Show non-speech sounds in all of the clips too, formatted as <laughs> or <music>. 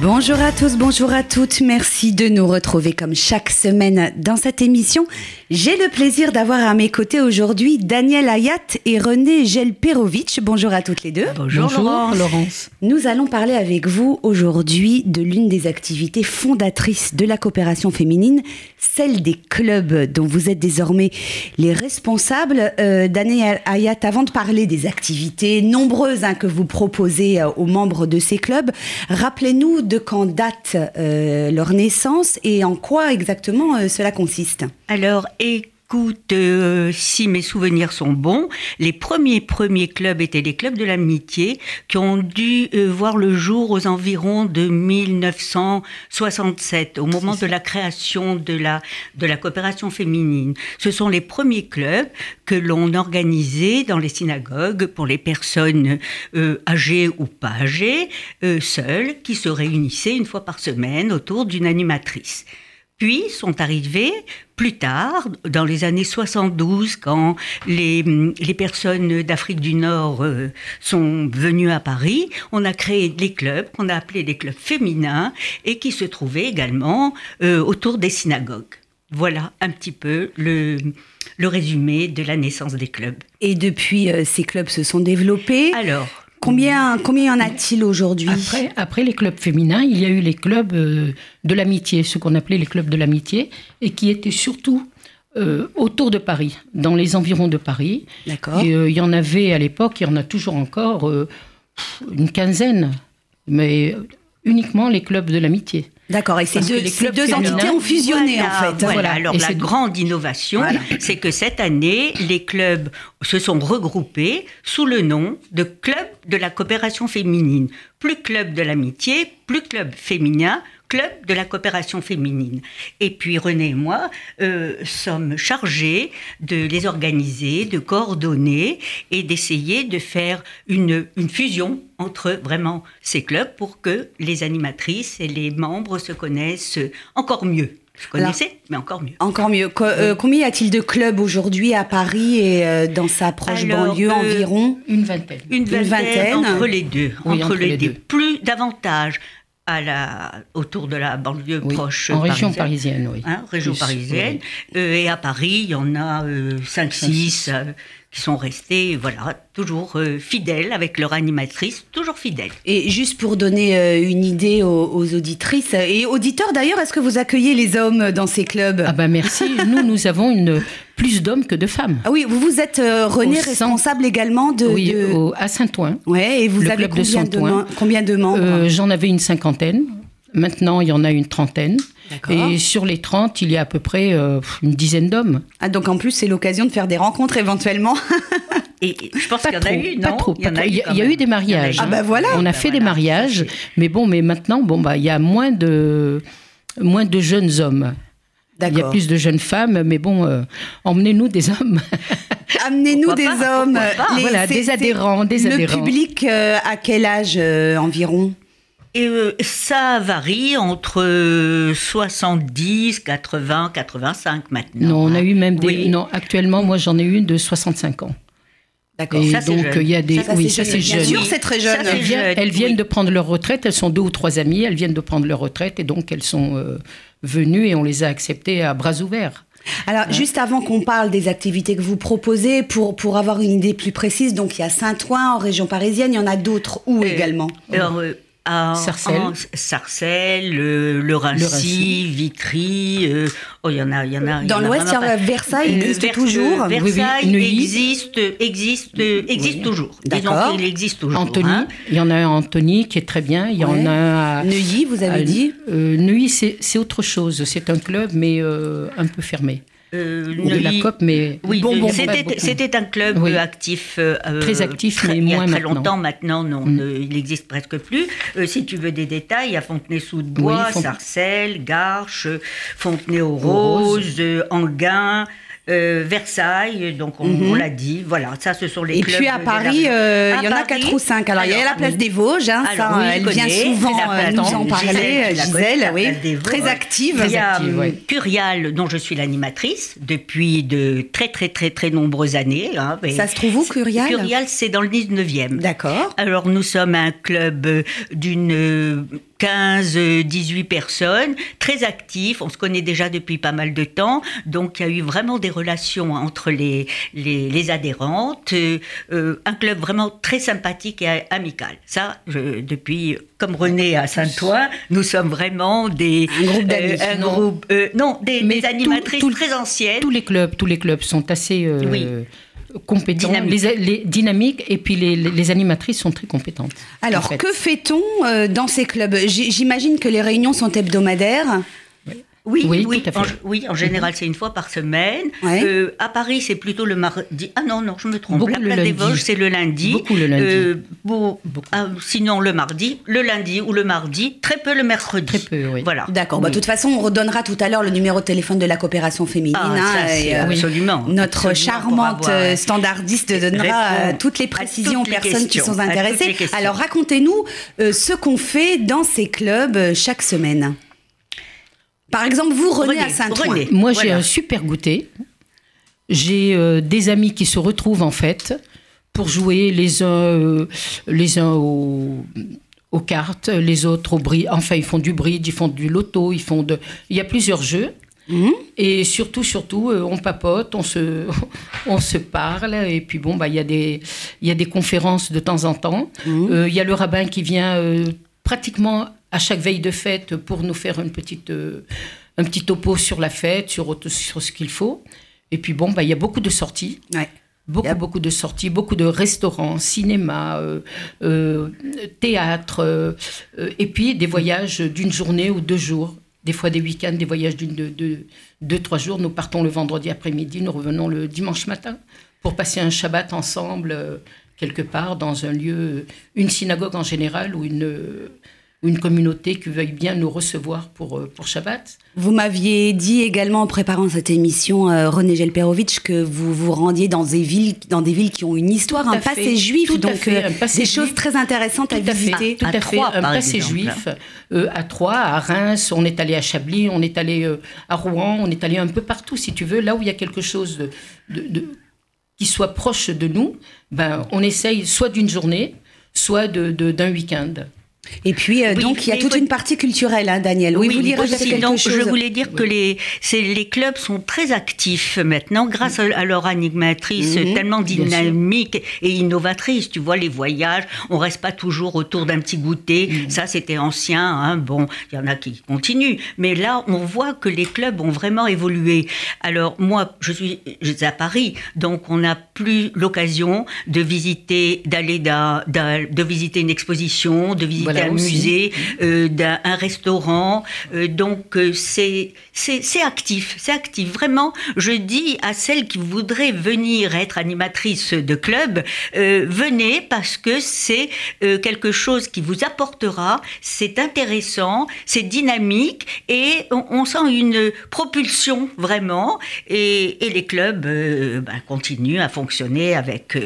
Bonjour à tous, bonjour à toutes. Merci de nous retrouver comme chaque semaine dans cette émission. J'ai le plaisir d'avoir à mes côtés aujourd'hui Daniel Ayat et René Gelperovic. Bonjour à toutes les deux. Bonjour, Laurence. Nous allons parler avec vous aujourd'hui de l'une des activités fondatrices de la coopération féminine, celle des clubs dont vous êtes désormais les responsables. Euh, Daniel Ayat, avant de parler des activités nombreuses hein, que vous proposez euh, aux membres de ces clubs, rappelez-nous de quand date euh, leur naissance et en quoi exactement euh, cela consiste? Alors, écoute, euh, si mes souvenirs sont bons, les premiers premiers clubs étaient des clubs de l'amitié qui ont dû voir le jour aux environs de 1967, au moment de la création de la, de la coopération féminine. Ce sont les premiers clubs que l'on organisait dans les synagogues pour les personnes âgées ou pas âgées, seules, qui se réunissaient une fois par semaine autour d'une animatrice. Puis sont arrivés plus tard, dans les années 72, quand les, les personnes d'Afrique du Nord euh, sont venues à Paris, on a créé des clubs qu'on a appelés des clubs féminins et qui se trouvaient également euh, autour des synagogues. Voilà un petit peu le, le résumé de la naissance des clubs. Et depuis, euh, ces clubs se sont développés. Alors, Combien, combien y en a-t-il aujourd'hui après, après les clubs féminins, il y a eu les clubs euh, de l'amitié, ce qu'on appelait les clubs de l'amitié, et qui étaient surtout euh, autour de Paris, dans les environs de Paris. D'accord. Et euh, il y en avait à l'époque, il y en a toujours encore une quinzaine, mais uniquement les clubs de l'amitié. D'accord, et ces deux, ces entités ont fusionné Voilà, en fait. Voilà, Voilà. alors Et la grande innovation, Voilà. c'est que cette année, les clubs se sont regroupés sous le nom de Club de la coopération féminine. Plus club de l'amitié, plus club féminin, club de la coopération féminine. Et puis René et moi euh, sommes chargés de les organiser, de coordonner et d'essayer de faire une, une fusion entre vraiment ces clubs pour que les animatrices et les membres se connaissent encore mieux. Se connaissaient, mais encore mieux. Encore mieux. Co- euh, combien y a-t-il de clubs aujourd'hui à Paris et euh, dans sa proche Alors, banlieue euh, environ? Une vingtaine. Une vingtaine, vingtaine. entre les deux. Oui, entre, entre les, les deux. deux. Plus davantage à la, autour de la banlieue Oui, proche. en région parisienne. parisienne, oui. Hein, région Plus, parisienne. oui. Euh, et à Paris, il y en a 5-6 qui sont restés, voilà, toujours euh, fidèles avec leur animatrice, toujours fidèles. Et juste pour donner euh, une idée aux, aux auditrices et auditeurs d'ailleurs, est-ce que vous accueillez les hommes dans ces clubs? Ah ben merci. <laughs> Nous, nous avons une, plus d'hommes que de femmes. Ah oui, vous vous êtes euh, René Au responsable également de. oui, de- au- à Saint-Ouen. Ouais, et vous avez combien de, combien de membres? Euh, J'en avais une cinquantaine. Maintenant, il y en a une trentaine. Et sur les 30, il y a à peu près euh, une dizaine d'hommes. Ah, donc en plus, c'est l'occasion de faire des rencontres éventuellement. Et je pense qu'il y en trop, a eu, non? pas trop, Il y en a. Il y eu des mariages. Ah bah voilà. On a Bah fait des mariages, mais bon, mais maintenant, bon bah, il y a moins de moins de jeunes hommes. Il y a plus de jeunes femmes, mais bon, euh, emmenez-nous des hommes. <laughs> Amenez-nous des pas, hommes. pas? Voilà, des adhérents, des le adhérents. public, euh, à quel âge euh, environ? Et euh, ça varie entre euh, 70, 80, 85 maintenant. non, on a hein. eu même des. Oui. Non, actuellement, moi, j'en ai une de 65 ans. D'accord. Ça, c'est donc, jeune. il y a des. Ça, ça, oui, ça, c'est jeune. Bien sûr, c'est très jeune. Ça, Elles viennent, jeune, elles viennent oui. de prendre leur retraite. Elles sont deux ou trois amies. Elles viennent de prendre leur retraite et donc elles sont euh, venues et on les a acceptées à bras ouverts. Alors, juste avant qu'on parle des activités que vous proposez, pour, pour avoir une idée plus précise, donc il y a Saint-Ouen en région parisienne, il y en a d'autres où Euh, également? Alors, euh, à- Sarcelles. en- Sarcelles, le, le Rincy, Le Rincy. Vitry. euh, oh, il y en a, il y en a. il Dans en a l'Ouest, il y a. Versailles, existe Vers- toujours euh, Oui, oui, Versailles Neuilly. existe, existe, existe toujours. Disons D'accord. qu'il existe toujours. Antony, hein. il y en a un à Antony qui est très bien. Il y en Ouais. a un à. Neuilly, vous avez à- dit euh, Neuilly, c'est c'est autre chose. C'est un club, mais euh, un peu fermé. Euh, De la Neuilly- COP, mais Oui, Bon, euh, bon, c'était, un club Oui. euh, actif. euh, Très actif, très- mais il y a moins très maintenant. longtemps maintenant, non, Mm. euh, il n'existe presque plus. Euh, si tu veux des détails, il y a Fontenay-sous-Bois, Oui, Font- Sarcelles, Garches, Fontenay-aux-Roses, euh, Anguin. Euh, Versailles, donc on, Mhm. on l'a dit. Voilà, ça, ce sont les Et clubs. puis à Paris, euh, il y en a quatre ou cinq. Alors, il y a la place oui. des Vosges, hein, Alors, ça, oui, elle vient connais, souvent c'est la euh, nous en parler, Gisèle, la oui, Vosges. très active. Il y a euh, ouais. Curial, dont je suis l'animatrice depuis de très très très très nombreuses années. hein, Ça se trouve où, Curial Curial, c'est dans le 19e. D'accord. Alors nous sommes un club euh, d'une euh, 15, euh, 18 personnes, très actifs, on se connaît déjà depuis pas mal de temps, donc il y a eu vraiment des relations entre les, les, les adhérentes, euh, euh, un club vraiment très sympathique et amical. Ça, je- depuis, comme René à Saint-Ouen, nous sommes vraiment des... Un groupe d'amis. euh, Non. groupe, euh, non, des, animatrices tout- très anciennes. Tous les clubs, tous les clubs sont assez Oui. Compétents. Les, les- dynamiques, et puis les, les- les animatrices sont très compétentes. en Alors, fait. que fait-on euh, dans ces clubs? J'imagine que les réunions sont hebdomadaires. Oui, Oui, oui, tout à fait. En, oui, en général, c'est une fois par semaine. Ouais. Euh, à Paris, c'est plutôt le mardi. Ah non, non, je me trompe. Beaucoup La place des. Vosges, c'est le lundi. Beaucoup le lundi. Euh, bon, ah, sinon, le mardi, le lundi ou le mardi, très peu le mercredi. Très peu, oui. Voilà. D'accord. Bah, de toute façon, on redonnera tout à l'heure le numéro de téléphone de la coopération féminine. Ah, hein, ça, et, c'est euh, absolument. Notre absolument charmante avoir, standardiste donnera toutes les précisions aux toutes les personnes qui sont intéressées. Alors racontez-nous euh, ce qu'on fait dans ces clubs euh, chaque semaine. Par exemple, vous, René, René, à Saint-Ouen. Moi, j'ai Voilà. un super goûter. J'ai euh, des amis qui se retrouvent en fait pour jouer les uns, euh, les uns au- aux cartes, les autres au bridge. Enfin, ils font du bridge, ils font du loto, ils font de. Il y a plusieurs jeux. Mhm. Et surtout, surtout, euh, on papote, on se, <laughs> on se parle. Et puis bon, bah, il y, a des- il y a des conférences de temps en temps. Euh, Il y a le rabbin qui vient euh, pratiquement à chaque veille de fête pour nous faire une petite, euh, un petit topo sur la fête, sur, sur ce qu'il faut. Et puis bon, bah, il y a beaucoup de sorties. Ouais. Beaucoup, Yep. beaucoup de sorties, beaucoup de restaurants, cinéma, euh, euh, théâtre, euh, et puis des voyages d'une journée ou deux jours. Des fois des week-ends, des voyages d'une, de, de- deux, trois jours. Nous partons le vendredi après-midi, nous revenons le dimanche matin pour passer un Shabbat ensemble, quelque part, dans un lieu, une synagogue en général, ou une, une communauté qui veuille bien nous recevoir pour, euh, pour Shabbat. Vous m'aviez dit également en préparant cette émission, euh, René Gelperovitch, que vous vous rendiez dans des villes, dans des villes qui ont une histoire, un fait, passé juif, tout à donc fait, euh, un passé des juif. choses très intéressantes à Tout à fait, visiter. tout À à fait. Troyes, un passé exemple. juif euh, à Troyes, à Reims, on est allé à Chablis, on est allé euh, à Rouen, on est allé un peu partout, si tu veux, là où il y a quelque chose de, de- de- qui soit proche de nous, ben, on essaye soit d'une journée, soit de- de- d'un week-end. Et puis, euh, Oui, donc, il y a toute faut- une partie culturelle, hein, Daniel. Oui, vous voulez rajouter aussi, quelque donc, chose Je voulais dire que les, les clubs sont très actifs maintenant grâce à, à leur animatrice Mhm, tellement dynamique et innovatrice. Tu vois, les voyages, on reste pas toujours autour d'un petit goûter. Mhm. Ça, c'était ancien. hein. Bon, il y en a qui continuent. Mais là, on voit que les clubs ont vraiment évolué. Alors, moi, je suis, je suis à Paris, donc on n'a plus l'occasion de visiter, d'aller de visiter une exposition, de visiter Voilà un aussi. musée, euh, d'un un restaurant. Euh, donc euh, c'est c'est actif, c'est actif. Vraiment, je dis à celles qui voudraient venir être animatrice de club, euh, venez parce que c'est quelque chose qui vous apportera. C'est intéressant, c'est dynamique et on, on sent une propulsion vraiment. Et, et les clubs ben, continuent à fonctionner avec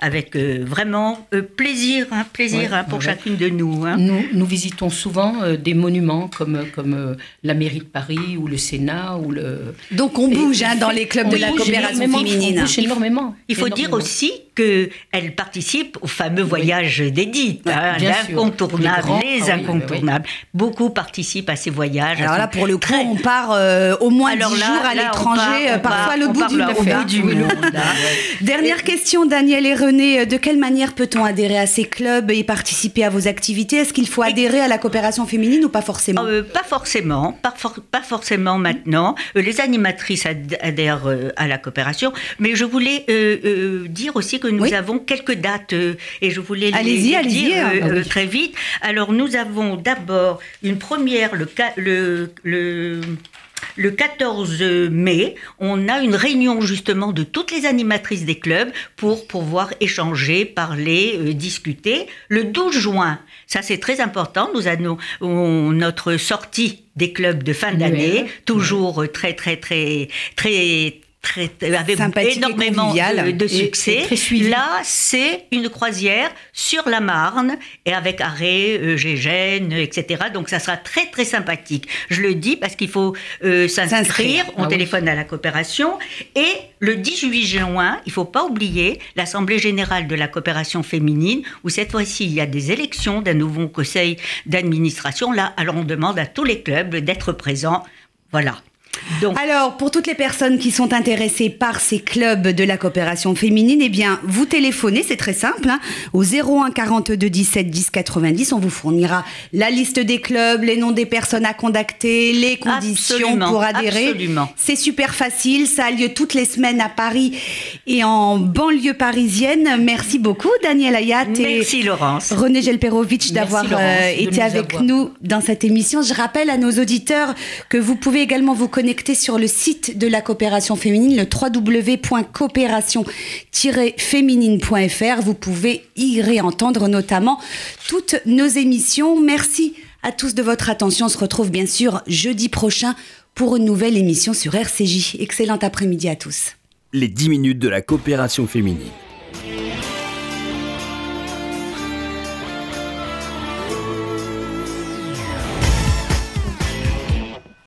avec vraiment plaisir, hein, plaisir Ouais, hein, pour ouais. chacune de nous. Hein. Nous, nous visitons souvent euh, des monuments comme, comme euh, la mairie de Paris ou le Sénat ou le... Donc, on bouge Et- hein, dans les clubs de la coopération féminine. On bouge énormément. Il faut dire aussi qu'elle participe au fameux voyage d'Edith, hein, l'incontournable, Les ah oui, incontournables. Beaucoup participent à ces voyages. Alors là, pour le coup, très- on part euh, au moins Alors 10 là, jours à l'étranger, euh, parfois on bout du là, monde. au bout du Oui, monde, le-. Dernière question, Daniel et René. De quelle manière peut-on adhérer à ces clubs et participer à vos activités? Est-ce qu'il faut adhérer à la coopération féminine ou pas forcément? Euh, pas forcément, pas, for- pas forcément maintenant. Euh, les animatrices ad- adhèrent euh, à la coopération, mais je voulais euh, euh, dire aussi que nous Oui. avons quelques dates euh, et je voulais Allez-y, les allez-y, dire euh, ah oui. euh, très vite. Alors nous avons d'abord une première le, le, le le 14 mai, on a une réunion justement de toutes les animatrices des clubs pour pouvoir échanger, parler, euh, discuter. Le 12 juin, ça c'est très important, nous avons on- notre sortie des clubs de fin d'année, toujours très très très très très, avec énormément de, de, succès. Là, c'est une croisière sur la Marne et avec arrêt, euh, Gégène, etc. Donc ça sera très très sympathique. Je le dis parce qu'il faut euh, s'inscrire. On ah téléphone à la coopération et le 18 juin, il faut pas oublier l'assemblée générale de la coopération féminine où cette fois-ci il y a des élections d'un nouveau conseil d'administration. Là, alors on demande à tous les clubs d'être présents. Voilà. Alors, pour toutes les personnes qui sont intéressées par ces clubs de la coopération féminine, eh bien, vous téléphonez, c'est très simple, hein, au 01 42 17 10 90. On vous fournira la liste des clubs, les noms des personnes à contacter, les conditions pour adhérer. C'est super facile, ça a lieu toutes les semaines à Paris et en banlieue parisienne. Merci beaucoup, Daniel Ayat Merci, Laurence. René Gelperovic d'avoir euh, été avec nous dans cette émission. Je rappelle à nos auditeurs que vous pouvez également vous connecter connecter sur le site de la coopération féminine, le www.coopération-féminine.fr. Vous pouvez y réentendre notamment toutes nos émissions. Merci à tous de votre attention. On se retrouve bien sûr jeudi prochain pour une nouvelle émission sur RCJ. Excellent après-midi à tous. Les 10 minutes de la coopération féminine.